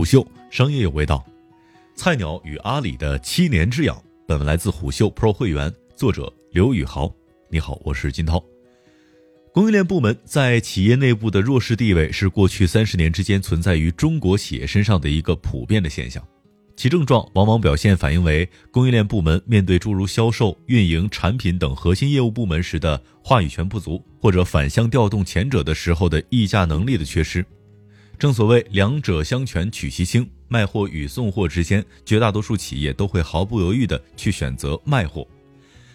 虎嗅商业有味道，菜鸟与阿里的七年之痒。本文来自虎嗅 Pro 会员，作者刘宇豪。你好，我是金涛。供应链部门在企业内部的弱势地位，是过去三十年之间存在于中国企业身上的一个普遍的现象。其症状往往表现反映为供应链部门面对诸如销售、运营、产品等核心业务部门时的话语权不足，或者反向调动前者的时候的议价能力的缺失。正所谓两者相权取其轻，卖货与送货之间，绝大多数企业都会毫不犹豫地去选择卖货。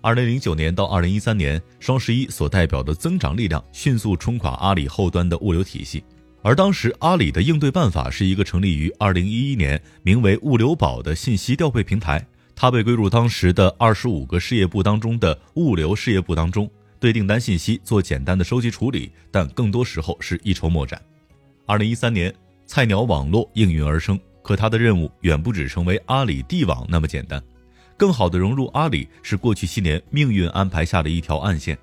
二零零九年到二零一三年，双十一所代表的增长力量迅速冲垮阿里后端的物流体系，而当时阿里的应对办法是一个成立于二零一一年、名为物流宝的信息调配平台，它被归入当时的二十五个事业部当中的物流事业部当中，对订单信息做简单的收集处理，但更多时候是一筹莫展。二零一三年，菜鸟网络应运而生，可它的任务远不止成为阿里地网那么简单，更好的融入阿里是过去七年命运安排下的一条暗线。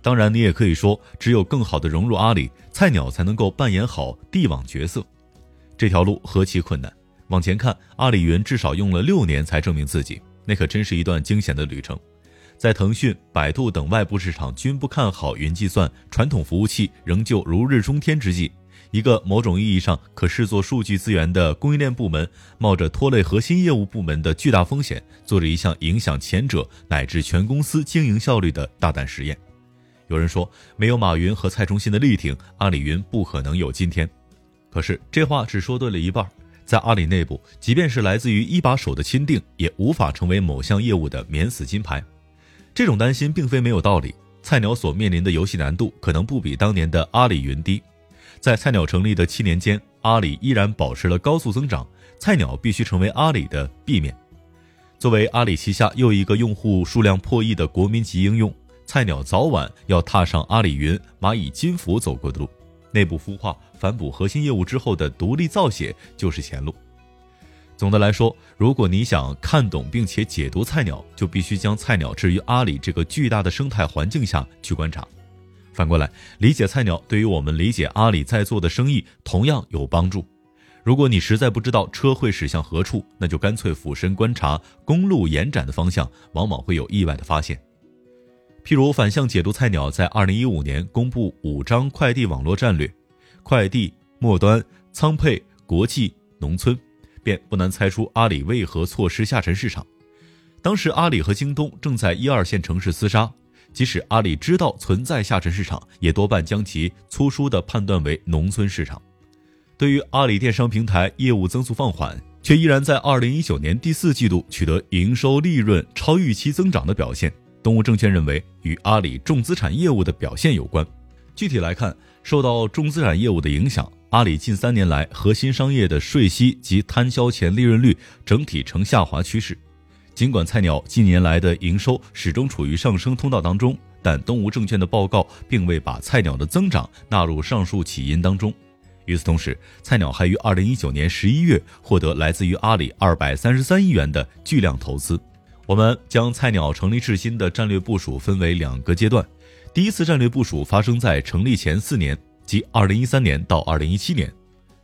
当然，你也可以说，只有更好的融入阿里，菜鸟才能够扮演好地网角色。这条路何其困难！往前看，阿里云至少用了六年才证明自己，那可真是一段惊险的旅程。在腾讯、百度等外部市场均不看好云计算、传统服务器仍旧如日中天之际。一个某种意义上可视作数据资源的供应链部门，冒着拖累核心业务部门的巨大风险，做着一项影响前者乃至全公司经营效率的大胆实验。有人说，没有马云和蔡崇信的力挺，阿里云不可能有今天。可是这话只说对了一半，在阿里内部，即便是来自于一把手的钦定，也无法成为某项业务的免死金牌。这种担心并非没有道理。菜鸟所面临的游戏难度，可能不比当年的阿里云低。在菜鸟成立的七年间，阿里依然保持了高速增长。菜鸟必须成为阿里的 B 面。作为阿里旗下又一个用户数量破亿的国民级应用，菜鸟早晚要踏上阿里云、蚂蚁金服走过的路。内部孵化、反哺核心业务之后的独立造血就是前路。总的来说，如果你想看懂并且解读菜鸟，就必须将菜鸟置于阿里这个巨大的生态环境下去观察。反过来理解菜鸟，对于我们理解阿里在做的生意同样有帮助。如果你实在不知道车会驶向何处，那就干脆俯身观察公路延展的方向，往往会有意外的发现。譬如反向解读菜鸟在二零一五年公布五张快递网络战略：快递、末端、仓配、国际、农村，便不难猜出阿里为何错失下沉市场。当时阿里和京东正在一二线城市厮杀。即使阿里知道存在下沉市场，也多半将其粗疏地判断为农村市场。对于阿里电商平台业务增速放缓，却依然在二零一九年第四季度取得营收利润超预期增长的表现，东吴证券认为与阿里重资产业务的表现有关。具体来看，受到重资产业务的影响，阿里近三年来核心商业的税息及摊销前利润率整体呈下滑趋势。尽管菜鸟近年来的营收始终处于上升通道当中，但东吴证券的报告并未把菜鸟的增长纳入上述起因当中。与此同时，菜鸟还于二零一九年十一月获得来自于阿里二百三十三亿元的巨量投资。我们将菜鸟成立至今的战略部署分为两个阶段，第一次战略部署发生在成立前四年，即二零一三年到二零一七年。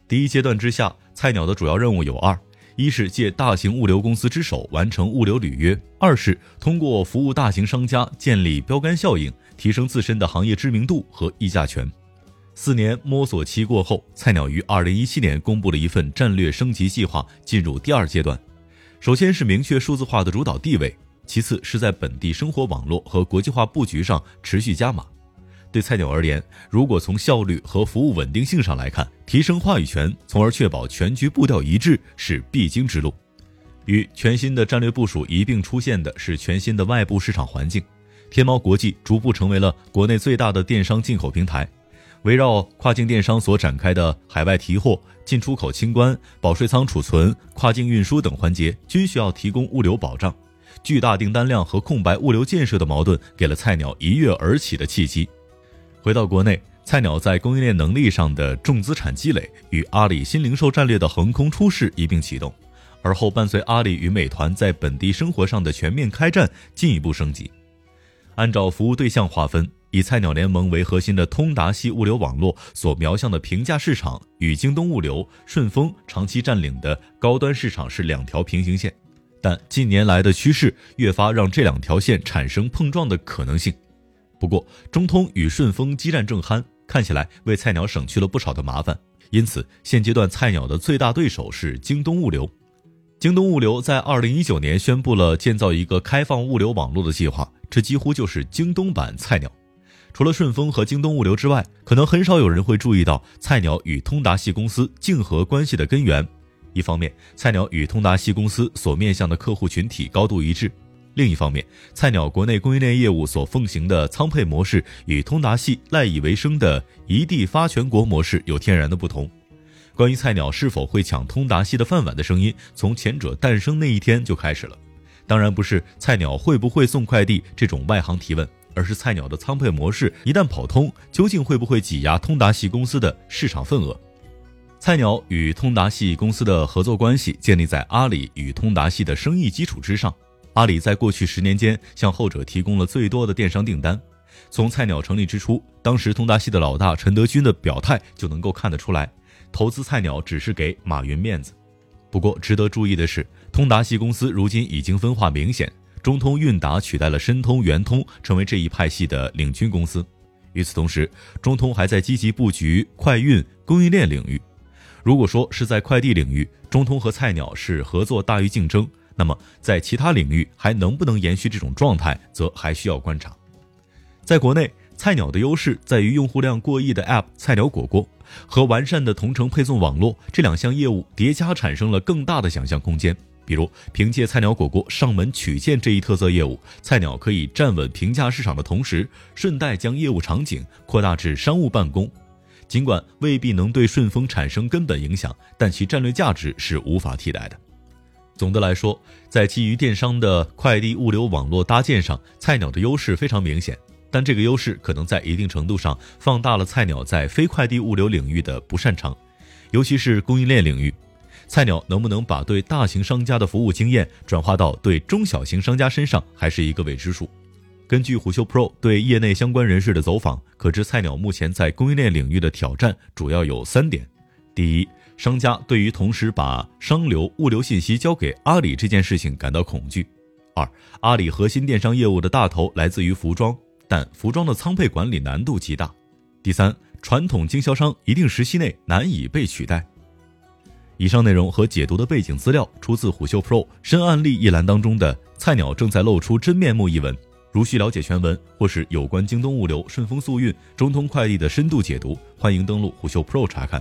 第一阶段之下，菜鸟的主要任务有二。一是借大型物流公司之手完成物流履约，二是通过服务大型商家建立标杆效应，提升自身的行业知名度和议价权。四年摸索期过后，菜鸟于二零一七年公布了一份战略升级计划，进入第二阶段。首先是明确数字化的主导地位，其次是在本地生活网络和国际化布局上持续加码。对菜鸟而言，如果从效率和服务稳定性上来看，提升话语权，从而确保全局步调一致是必经之路。与全新的战略部署一并出现的是全新的外部市场环境。天猫国际逐步成为了国内最大的电商进口平台，围绕跨境电商所展开的海外提货、进出口清关、保税仓储存、跨境运输等环节，均需要提供物流保障。巨大订单量和空白物流建设的矛盾，给了菜鸟一跃而起的契机。回到国内，菜鸟在供应链能力上的重资产积累，与阿里新零售战略的横空出世一并启动，而后伴随阿里与美团在本地生活上的全面开战，进一步升级。按照服务对象划分，以菜鸟联盟为核心的通达系物流网络所瞄向的平价市场，与京东物流、顺丰长期占领的高端市场是两条平行线。但近年来的趋势越发让这两条线产生碰撞的可能性。不过，中通与顺丰激战正酣，看起来为菜鸟省去了不少的麻烦。因此，现阶段菜鸟的最大对手是京东物流。京东物流在二零一九年宣布了建造一个开放物流网络的计划，这几乎就是京东版菜鸟。除了顺丰和京东物流之外，可能很少有人会注意到菜鸟与通达系公司竞合关系的根源。一方面，菜鸟与通达系公司所面向的客户群体高度一致；另一方面，菜鸟国内供应链业务所奉行的仓配模式与通达系赖以为生的一地发全国模式有天然的不同。关于菜鸟是否会抢通达系的饭碗的声音，从前者诞生那一天就开始了。当然不是菜鸟会不会送快递这种外行提问，而是菜鸟的仓配模式一旦跑通，究竟会不会挤压通达系公司的市场份额？菜鸟与通达系公司的合作关系建立在阿里与通达系的生意基础之上。阿里在过去十年间向后者提供了最多的电商订单。从菜鸟成立之初，当时通达系的老大陈德军的表态就能够看得出来，投资菜鸟只是给马云面子。不过值得注意的是，通达系公司如今已经分化明显，中通韵达取代了申通、圆通，成为这一派系的领军公司。与此同时，中通还在积极布局快运供应链领域。如果说是在快递领域，中通和菜鸟是合作大于竞争，那么在其他领域还能不能延续这种状态，则还需要观察。在国内，菜鸟的优势在于用户量过亿的 App“ 菜鸟果果”和完善的同城配送网络，这两项业务叠加产生了更大的想象空间。比如，凭借菜鸟果果上门取件这一特色业务，菜鸟可以站稳平价市场的同时，顺带将业务场景扩大至商务办公。尽管未必能对顺丰产生根本影响，但其战略价值是无法替代的。总的来说，在基于电商的快递物流网络搭建上，菜鸟的优势非常明显。但这个优势可能在一定程度上放大了菜鸟在非快递物流领域的不擅长，尤其是供应链领域。菜鸟能不能把对大型商家的服务经验转化到对中小型商家身上，还是一个未知数。根据虎嗅 Pro 对业内相关人士的走访，可知菜鸟目前在供应链领域的挑战主要有三点：第一，商家对于同时把商流、物流信息交给阿里这件事情感到恐惧；二，阿里核心电商业务的大头来自于服装，但服装的仓配管理难度极大；第三，传统经销商一定时期内难以被取代。以上内容和解读的背景资料出自虎嗅 Pro 深案例一栏当中的“菜鸟正在露出真面目”一文。如需了解全文，或是有关京东物流、顺丰速运、中通快递的深度解读，欢迎登录虎嗅 Pro 查看。